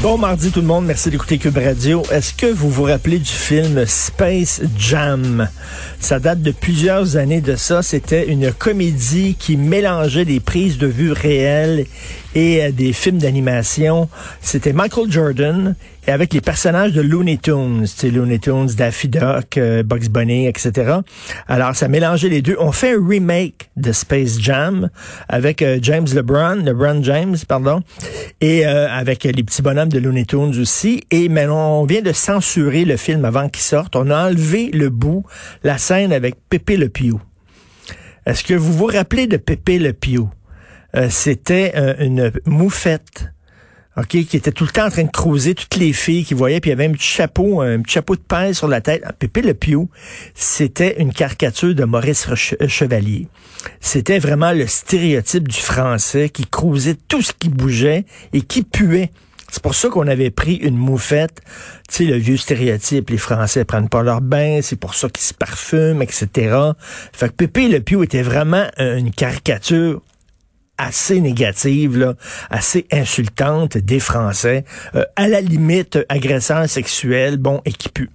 Bon mardi tout le monde, merci d'écouter Cube Radio. Est-ce que vous vous rappelez du film Space Jam? Ça date de plusieurs années de ça. C'était une comédie qui mélangeait des prises de vue réelles et euh, des films d'animation. C'était Michael Jordan et avec les personnages de Looney Tunes, c'est Looney Tunes, Daffy Duck, euh, Bugs Bunny, etc. Alors ça mélangeait les deux. On fait un remake de Space Jam avec euh, James LeBron, LeBron James, pardon, et avec les petits bonhommes de Looney Tunes aussi. Et mais on vient de censurer le film avant qu'il sorte. On a enlevé le bout, la scène avec Pépé Le Pew. Est-ce que vous vous rappelez de Pépé Le Pew? Euh, c'était euh, une moufette. OK, qui était tout le temps en train de creuser toutes les filles qui voyaient, puis il y avait un petit chapeau, un petit chapeau de pain sur la tête. Ah, Pépé Le Pew, c'était une caricature de Maurice euh, Chevalier. C'était vraiment le stéréotype du français qui creusait tout ce qui bougeait et qui puait. C'est pour ça qu'on avait pris une moufette, tu sais, le vieux stéréotype, les Français prennent pas leur bain, c'est pour ça qu'ils se parfument, etc. Fait que Pépé Le Pew était vraiment une caricature assez négative, assez insultante des Français, euh, à la limite agresseur sexuel, bon, et qui pue.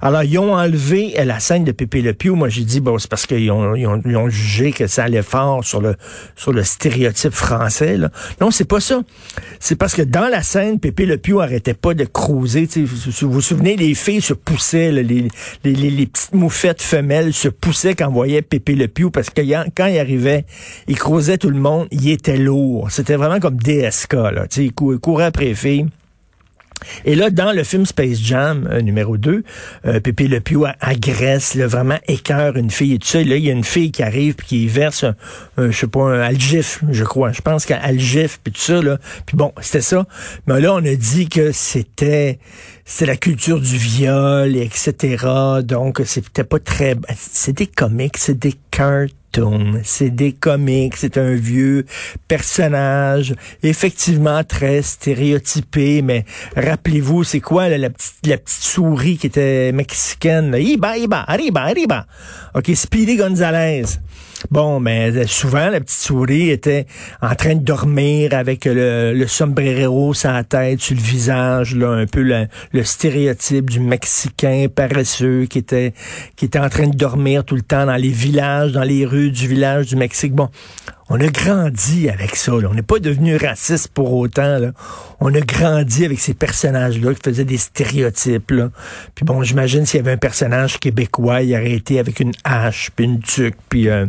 Alors, ils ont enlevé la scène de Pépé Le Pew. Moi, j'ai dit, bon, c'est parce qu'ils ont, ils ont, ils jugé que ça allait fort sur le, sur le stéréotype français. Là. Non, c'est pas ça. C'est parce que dans la scène, Pépé Le Pew arrêtait pas de creuser. Vous vous souvenez, les filles se poussaient, les, les, les, petites moufettes femelles se poussaient quand on voyait Pépé Le Pew parce que quand il arrivait, il creusait tout le monde il était lourd. C'était vraiment comme DSK, là. Sais, il courait après les filles. Et là, dans le film Space Jam euh, numéro 2, euh, Pépé Le Pew agresse, là, vraiment écœure une fille et tout ça. Là, il y a une fille qui arrive puis qui verse un, je sais pas, un algif, je crois. Je pense qu'un algif puis tout ça, là. Puis bon, c'était ça. Mais là, on a dit que c'était c'est la culture du viol, etc. Donc, c'était pas très... C'est des comics, c'est des cartes c'est des comics, c'est un vieux personnage, effectivement très stéréotypé, mais rappelez-vous, c'est quoi la, petite, la petite souris qui était mexicaine? Iba, iba, arriba, arriba. OK, Speedy Gonzalez. Bon, mais euh, souvent, la petite souris était en train de dormir avec le, le sombrero sur la tête, sur le visage, là, un peu le, le, stéréotype du Mexicain paresseux qui était, qui était en train de dormir tout le temps dans les villages, dans les rues du village du Mexique. Bon, on a grandi avec ça. On n'est pas devenu raciste pour autant. Là. On a grandi avec ces personnages-là qui faisaient des stéréotypes. Là. Puis bon, j'imagine s'il y avait un personnage québécois, il aurait été avec une hache, puis une tuque, puis euh,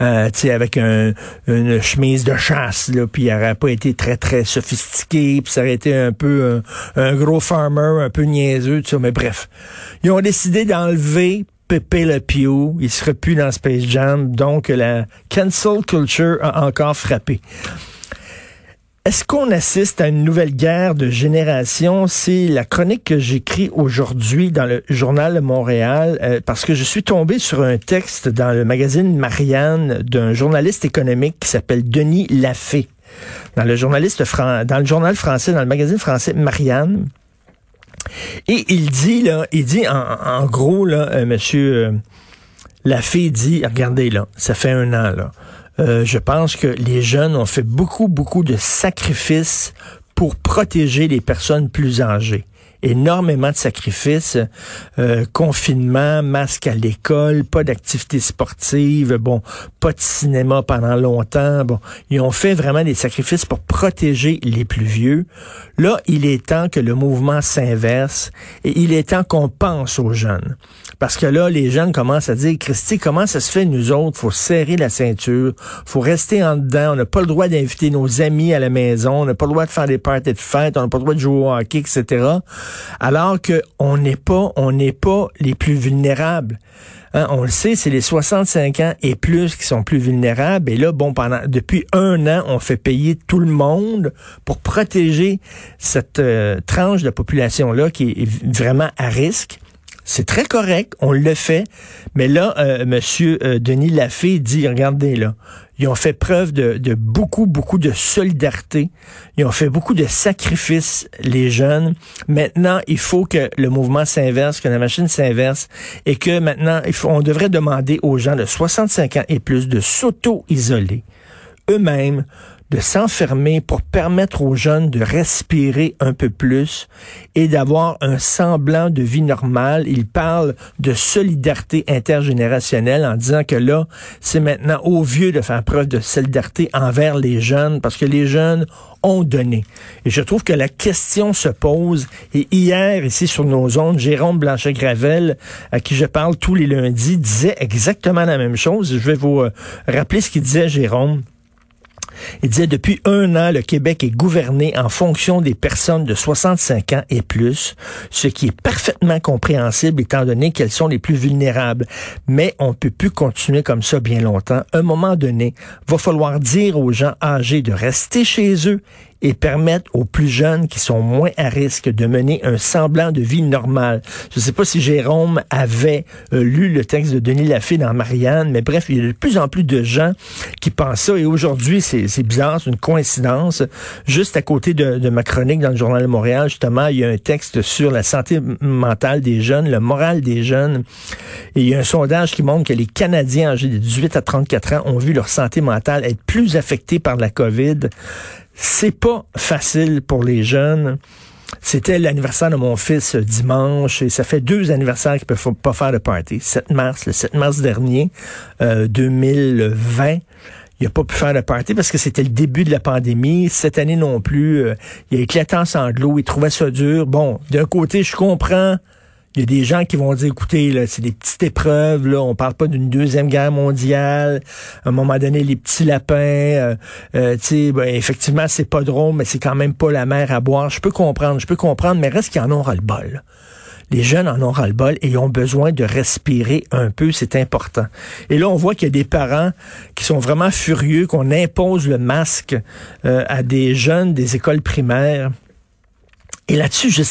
euh, avec un, une chemise de chasse, là, puis il n'aurait pas été très, très sophistiqué, puis ça aurait été un peu un, gros farmer, un peu niaiseux, tout ça. Mais bref, ils ont décidé d'enlever Pepe Le Pew, il serait plus dans Space Jam, donc la cancel culture a encore frappé. Est-ce qu'on assiste à une nouvelle guerre de génération? C'est la chronique que j'écris aujourd'hui dans le journal de Montréal euh, parce que je suis tombé sur un texte dans le magazine Marianne d'un journaliste économique qui s'appelle Denis Lafay. Dans le journaliste dans le journal français, dans le magazine français Marianne. Et il dit, là, il dit en, gros, là, euh, monsieur, euh, la fille dit, regardez, là, ça fait un an, là. Euh, je pense que les jeunes ont fait beaucoup, beaucoup de sacrifices pour protéger les personnes plus âgées énormément de sacrifices, euh, confinement, masque à l'école, pas d'activité sportive, bon, pas de cinéma pendant longtemps. Bon, ils ont fait vraiment des sacrifices pour protéger les plus vieux. Là, il est temps que le mouvement s'inverse et il est temps qu'on pense aux jeunes. Parce que là, les jeunes commencent à dire, Christy, comment ça se fait, nous autres? Faut serrer la ceinture, faut rester en dedans, on n'a pas le droit d'inviter nos amis à la maison, on n'a pas le droit de faire des parties de fête, on n'a pas le droit de jouer au hockey, etc alors que on n'est pas, on n'est pas les plus vulnérables. Hein, on le sait, c'est les 65 ans et plus qui sont plus vulnérables. Et là, bon, pendant depuis un an, on fait payer tout le monde pour protéger cette euh, tranche de population là qui est vraiment à risque. C'est très correct, on le fait. Mais là, euh, Monsieur euh, Denis Lafay dit, regardez là, ils ont fait preuve de, de, beaucoup, beaucoup de solidarité. Ils ont fait beaucoup de sacrifices, les jeunes. Maintenant, il faut que le mouvement s'inverse, que la machine s'inverse et que maintenant, il faut, on devrait demander aux gens de 65 ans et plus de s'auto-isoler eux-mêmes de s'enfermer pour permettre aux jeunes de respirer un peu plus et d'avoir un semblant de vie normale. Il parle de solidarité intergénérationnelle en disant que là, c'est maintenant aux vieux de faire preuve de solidarité envers les jeunes parce que les jeunes ont donné. Et je trouve que la question se pose. Et hier, ici sur nos ondes, Jérôme Blanchet-Gravel, à qui je parle tous les lundis, disait exactement la même chose. Je vais vous euh, rappeler ce qu'il disait, Jérôme. Il disait, depuis un an, le Québec est gouverné en fonction des personnes de 65 ans et plus, ce qui est parfaitement compréhensible étant donné qu'elles sont les plus vulnérables. Mais on ne peut plus continuer comme ça bien longtemps. Un moment donné, va falloir dire aux gens âgés de rester chez eux et permettre aux plus jeunes qui sont moins à risque de mener un semblant de vie normale. Je ne sais pas si Jérôme avait euh, lu le texte de Denis Lafay dans Marianne, mais bref, il y a de plus en plus de gens qui pensent ça. Et aujourd'hui, c'est bizarre, c'est une coïncidence. Juste à côté de, de, ma chronique dans le Journal de Montréal, justement, il y a un texte sur la santé mentale des jeunes, le moral des jeunes. Et il y a un sondage qui montre que les Canadiens âgés de 18 à 34 ans ont vu leur santé mentale être plus affectée par la COVID. C'est pas facile pour les jeunes. C'était l'anniversaire de mon fils euh, dimanche et ça fait deux anniversaires qu'il ne peuvent pas faire de party. 7 mars, le 7 mars dernier, euh, 2020. Il n'a pas pu faire de party parce que c'était le début de la pandémie. Cette année non plus, euh, il a éclaté en sanglots, il trouvait ça dur. Bon, d'un côté, je comprends il y a des gens qui vont dire, écoutez, c'est des petites épreuves, là, on parle pas d'une deuxième guerre mondiale. À un moment donné, les petits lapins, euh, euh, ben, effectivement, c'est pas drôle, mais c'est quand même pas la mer à boire. Je peux comprendre, je peux comprendre, mais reste qu'ils en ont ras-le-bol. Les jeunes en ont ras-le-bol et ont besoin de respirer un peu, c'est important. Et là, on voit qu'il y a des parents qui sont vraiment furieux qu'on impose le masque euh, à des jeunes des écoles primaires. Et là-dessus, je,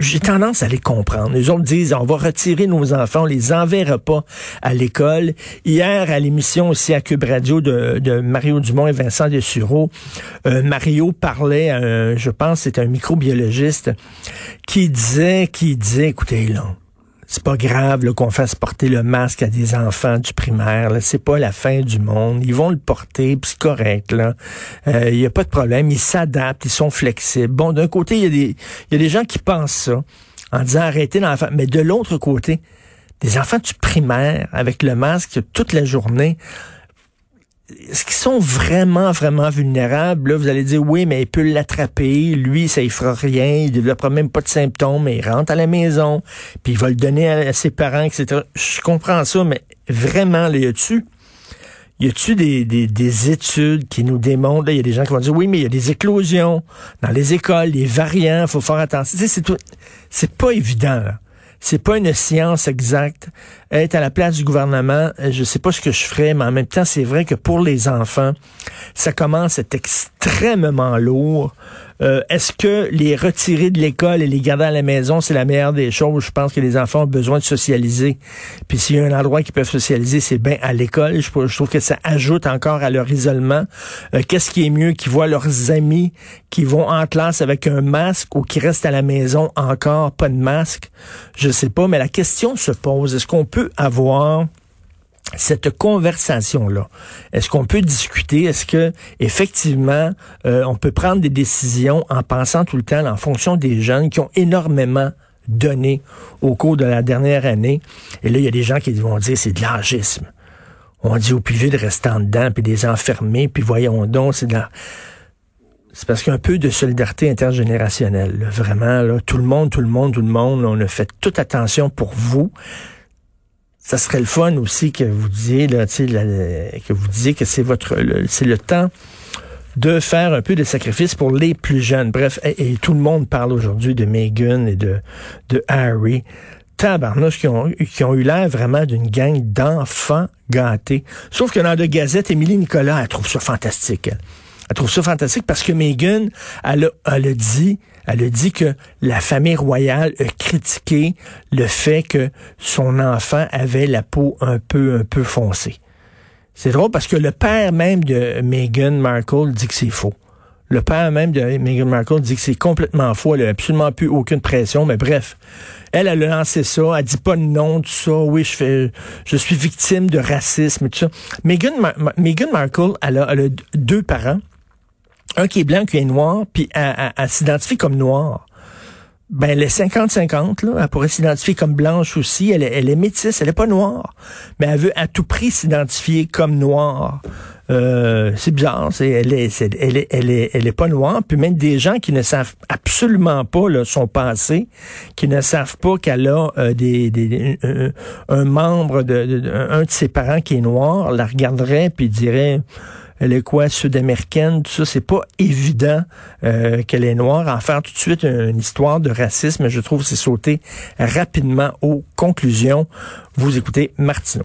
j'ai tendance à les comprendre. Les autres disent, on va retirer nos enfants, on les enverra pas à l'école. Hier, à l'émission aussi à Cube Radio de, Mario Dumont et Vincent Dessureau, euh, Mario parlait, je pense, c'est un microbiologiste, qui disait, qui disait, écoutez, là, c'est pas grave qu'on fasse porter le masque à des enfants du primaire. C'est pas la fin du monde. Ils vont le porter, c'est correct. Là, il euh, y a pas de problème. Ils s'adaptent, ils sont flexibles. Bon, d'un côté, il y a des, y a des gens qui pensent ça en disant arrêtez l'enfant, mais de l'autre côté, des enfants du primaire avec le masque toute la journée est-ce qu'ils sont vraiment, vraiment vulnérables? Là, vous allez dire, oui, mais il peut l'attraper. Lui, ça ne fera rien. Il ne développera même pas de symptômes. Mais il rentre à la maison. Puis il va le donner à, ses parents, etc. Je comprends ça, mais vraiment, là, y a-tu y a-tu des, des, des, études qui nous démontrent, il y a des gens qui vont dire, oui, mais il y a des éclosions dans les écoles, les variants, faut faire attention. C'est c'est pas évident, là. C'est pas une science exacte. Être à la place du gouvernement, je sais pas ce que je ferais, mais en même temps, c'est vrai que pour les enfants, ça commence à être extrêmement lourd. Euh, est-ce que les retirer de l'école et les garder à la maison, c'est la meilleure des choses? Je pense que les enfants ont besoin de socialiser. Puis s'il y a un endroit qu'ils peuvent socialiser, c'est bien à l'école. Je, trouve que ça ajoute encore à leur isolement. Euh, qu'est-ce qui est mieux? Qu'ils voient leurs amis qui vont en classe avec un masque ou qui restent à la maison encore pas de masque? Je sais pas, mais la question se pose. Est-ce qu'on peut avoir cette conversation-là, est-ce qu'on peut discuter? Est-ce que effectivement euh, on peut prendre des décisions en pensant tout le temps en fonction des jeunes qui ont énormément donné au cours de la dernière année? Et là, il y a des gens qui vont dire c'est de l'âgisme. On dit au vieux de rester en dedans, puis des enfermés, puis voyons donc, c'est de la... C'est parce qu'il y a un peu de solidarité intergénérationnelle. Vraiment, là, tout le monde, tout le monde, tout le monde, on a fait toute attention pour vous ça serait le fun aussi que vous disiez là, que vous disiez que c'est votre c'est le temps de faire un peu de sacrifice pour les plus jeunes. Bref, et, tout le monde parle aujourd'hui de Meghan et de, de Harry. Tabarnouche qui ont, eu l'air vraiment d'une gang d'enfants gâtés. Sauf que dans de Gazette, Émilie Nicolas, elle trouve ça fantastique. Elle, trouve ça fantastique parce que Meghan, elle elle a dit Elle a dit que la famille royale a critiqué le fait que son enfant avait la peau un peu, un peu foncée. C'est drôle parce que le père même de Meghan Markle dit que c'est faux. Le père même de Meghan Markle dit que c'est complètement faux. Elle n'a absolument plus aucune pression. Mais bref, elle, elle a lancé ça. Elle dit pas non, tout ça. Oui, je fais, je suis victime de racisme tout ça. Meghan, Markle, elle a, deux parents. Un qui est blanc, qui est noir, puis elle, elle s'identifie comme noire ben, elle est 50-50, là. Elle pourrait s'identifier comme blanche aussi. Elle est, elle est métisse, elle est pas noire. Mais elle veut à tout prix s'identifier comme noire. Euh, c'est bizarre, c'est, elle, est, elle, est, elle, est, elle est pas noire. Puis même des gens qui ne savent absolument pas là, son passé, qui ne savent pas qu'elle a euh, des, des un, membre de, de, un de ses parents qui est noir, la regarderait puis dirait elle est quoi, sud-américaine, tout ça, c'est pas évident euh, qu'elle est noire. En faire tout de suite une histoire de racisme, je trouve, c'est sauter rapidement aux conclusions. Vous écoutez Martineau.